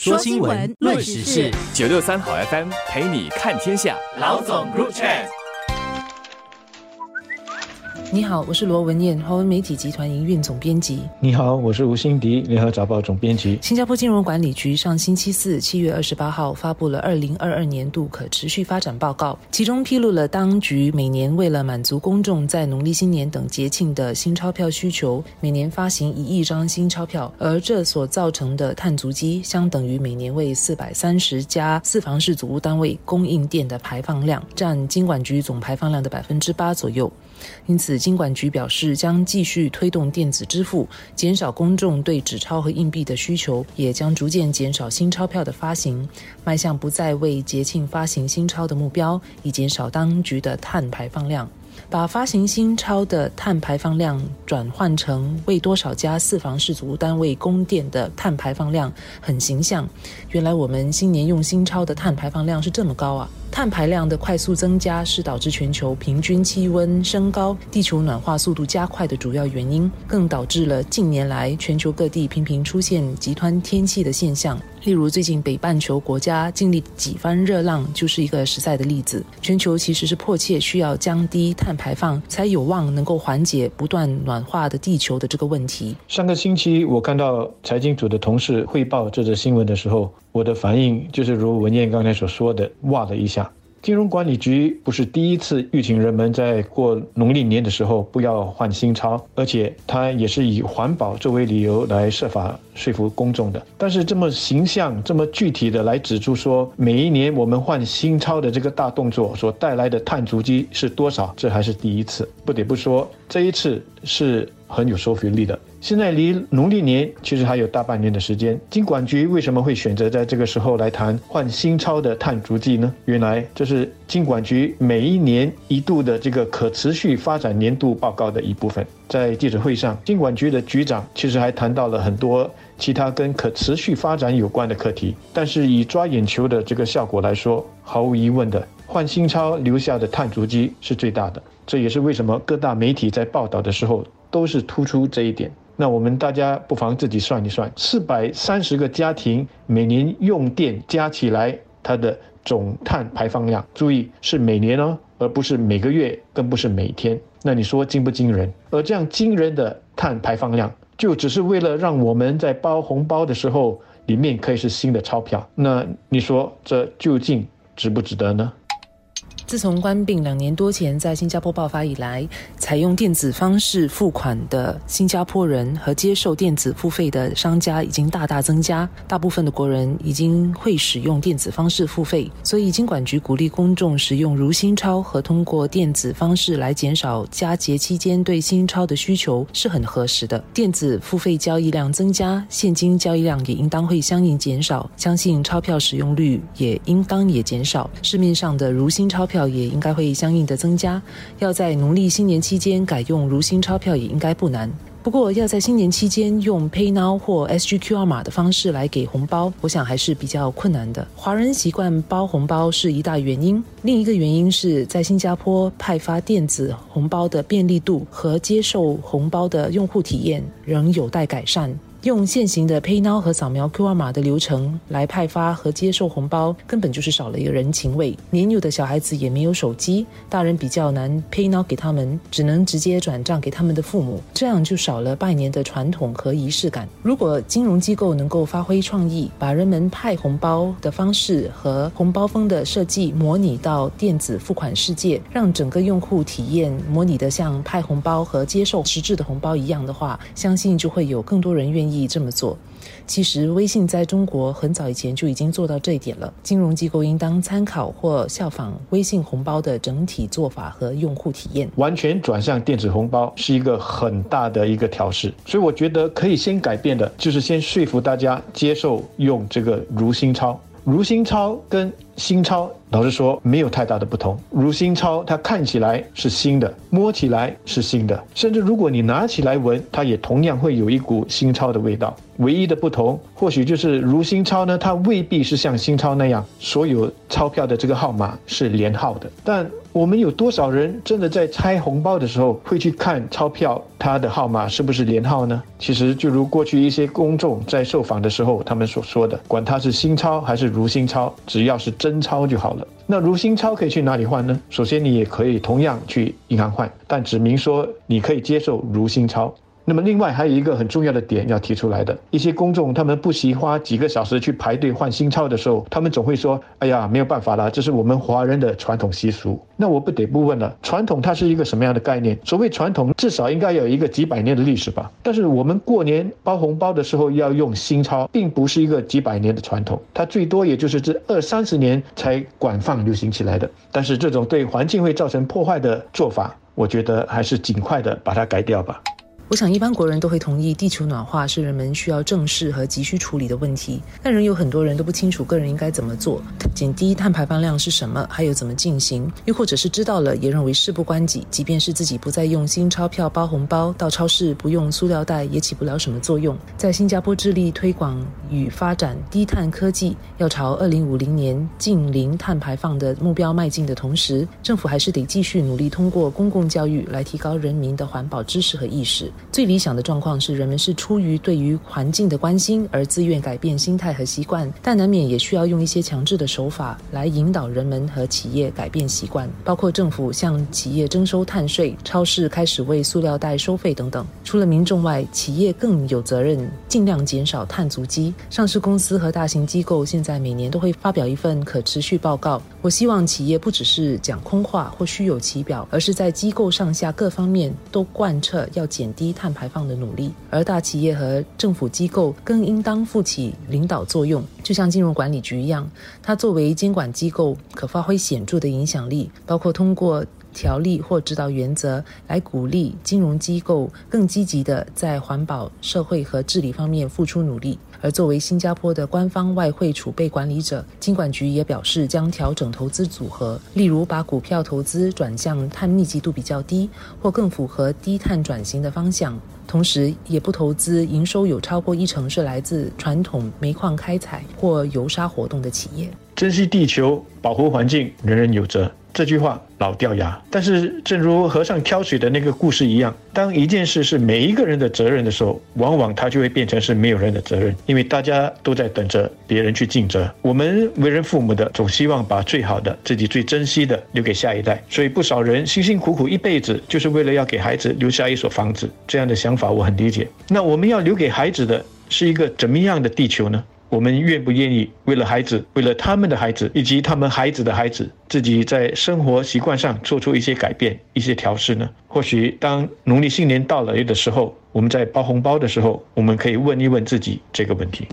说新闻，论时事，九六三好 FM 陪你看天下。老总入场。你好，我是罗文燕，华文媒体集团营运总编辑。你好，我是吴欣迪，联合早报总编辑。新加坡金融管理局上星期四七月二十八号发布了二零二二年度可持续发展报告，其中披露了当局每年为了满足公众在农历新年等节庆的新钞票需求，每年发行一亿张新钞票，而这所造成的碳足迹相等于每年为四百三十家四房式组屋单位供应电的排放量，占金管局总排放量的百分之八左右。因此，金管局表示将继续推动电子支付，减少公众对纸钞和硬币的需求，也将逐渐减少新钞票的发行，迈向不再为节庆发行新钞的目标，以减少当局的碳排放量。把发行新钞的碳排放量转换成为多少家四房式组屋单位供电的碳排放量，很形象。原来我们新年用新钞的碳排放量是这么高啊！碳排量的快速增加是导致全球平均气温升高、地球暖化速度加快的主要原因，更导致了近年来全球各地频频出现极端天气的现象。例如，最近北半球国家经历几番热浪，就是一个实在的例子。全球其实是迫切需要降低碳排放，才有望能够缓解不断暖化的地球的这个问题。上个星期，我看到财经组的同事汇报这则新闻的时候，我的反应就是如文燕刚才所说的，哇的一下。金融管理局不是第一次预请人们在过农历年的时候不要换新钞，而且他也是以环保作为理由来设法说服公众的。但是这么形象、这么具体的来指出说，每一年我们换新钞的这个大动作所带来的碳足迹是多少，这还是第一次。不得不说，这一次是。很有说服力的。现在离农历年其实还有大半年的时间，金管局为什么会选择在这个时候来谈换新钞的碳足迹呢？原来这是金管局每一年一度的这个可持续发展年度报告的一部分。在记者会上，金管局的局长其实还谈到了很多其他跟可持续发展有关的课题，但是以抓眼球的这个效果来说，毫无疑问的换新钞留下的碳足迹是最大的。这也是为什么各大媒体在报道的时候。都是突出这一点。那我们大家不妨自己算一算，四百三十个家庭每年用电加起来，它的总碳排放量，注意是每年哦，而不是每个月，更不是每天。那你说惊不惊人？而这样惊人的碳排放量，就只是为了让我们在包红包的时候，里面可以是新的钞票。那你说这究竟值不值得呢？自从关病两年多前在新加坡爆发以来，采用电子方式付款的新加坡人和接受电子付费的商家已经大大增加。大部分的国人已经会使用电子方式付费，所以金管局鼓励公众使用如新钞和通过电子方式来减少佳节期间对新钞的需求是很合适的。电子付费交易量增加，现金交易量也应当会相应减少，相信钞票使用率也应当也减少。市面上的如新钞票。票也应该会相应的增加。要在农历新年期间改用如新钞票也应该不难。不过要在新年期间用 PayNow 或 SGQR 码的方式来给红包，我想还是比较困难的。华人习惯包红包是一大原因，另一个原因是在新加坡派发电子红包的便利度和接受红包的用户体验仍有待改善。用现行的 PayNow 和扫描 QR 码的流程来派发和接受红包，根本就是少了一个人情味。年幼的小孩子也没有手机，大人比较难 PayNow 给他们，只能直接转账给他们的父母，这样就少了拜年的传统和仪式感。如果金融机构能够发挥创意，把人们派红包的方式和红包封的设计模拟到电子付款世界，让整个用户体验模拟的像派红包和接受实质的红包一样的话，相信就会有更多人愿意。意这么做，其实微信在中国很早以前就已经做到这一点了。金融机构应当参考或效仿微信红包的整体做法和用户体验。完全转向电子红包是一个很大的一个调试，所以我觉得可以先改变的，就是先说服大家接受用这个如新钞。如新钞跟新钞，老实说没有太大的不同。如新钞它看起来是新的，摸起来是新的，甚至如果你拿起来闻，它也同样会有一股新钞的味道。唯一的不同，或许就是如新钞呢，它未必是像新钞那样，所有钞票的这个号码是连号的。但我们有多少人真的在拆红包的时候会去看钞票它的号码是不是连号呢？其实就如过去一些公众在受访的时候他们所说的，管它是新钞还是如新钞，只要是真钞就好了。那如新钞可以去哪里换呢？首先你也可以同样去银行换，但指明说你可以接受如新钞。那么，另外还有一个很重要的点要提出来的，一些公众他们不惜花几个小时去排队换新钞的时候，他们总会说：“哎呀，没有办法了，这是我们华人的传统习俗。”那我不得不问了，传统它是一个什么样的概念？所谓传统，至少应该有一个几百年的历史吧。但是我们过年包红包的时候要用新钞，并不是一个几百年的传统，它最多也就是这二三十年才广泛流行起来的。但是这种对环境会造成破坏的做法，我觉得还是尽快的把它改掉吧。我想，一般国人都会同意，地球暖化是人们需要正视和急需处理的问题。但仍有很多人都不清楚个人应该怎么做，减低碳排放量是什么，还有怎么进行。又或者是知道了，也认为事不关己。即便是自己不再用新钞票包红包，到超市不用塑料袋，也起不了什么作用。在新加坡致力推广与发展低碳科技，要朝二零五零年近零碳排放的目标迈进的同时，政府还是得继续努力，通过公共教育来提高人民的环保知识和意识。最理想的状况是，人们是出于对于环境的关心而自愿改变心态和习惯，但难免也需要用一些强制的手法来引导人们和企业改变习惯，包括政府向企业征收碳税、超市开始为塑料袋收费等等。除了民众外，企业更有责任尽量减少碳足迹。上市公司和大型机构现在每年都会发表一份可持续报告。我希望企业不只是讲空话或虚有其表，而是在机构上下各方面都贯彻要减低碳排放的努力。而大企业和政府机构更应当负起领导作用，就像金融管理局一样，它作为监管机构，可发挥显著的影响力，包括通过条例或指导原则来鼓励金融机构更积极的在环保、社会和治理方面付出努力。而作为新加坡的官方外汇储备管理者，金管局也表示将调整投资组合，例如把股票投资转向碳密集度比较低或更符合低碳转型的方向，同时也不投资营收有超过一成是来自传统煤矿开采或油砂活动的企业。珍惜地球，保护环境，人人有责。这句话老掉牙，但是正如和尚挑水的那个故事一样，当一件事是每一个人的责任的时候，往往它就会变成是没有人的责任，因为大家都在等着别人去尽责。我们为人父母的，总希望把最好的、自己最珍惜的留给下一代，所以不少人辛辛苦苦一辈子，就是为了要给孩子留下一所房子。这样的想法我很理解。那我们要留给孩子的是一个怎么样的地球呢？我们愿不愿意为了孩子，为了他们的孩子以及他们孩子的孩子，自己在生活习惯上做出一些改变、一些调试呢？或许当农历新年到来的时候，我们在包红包的时候，我们可以问一问自己这个问题。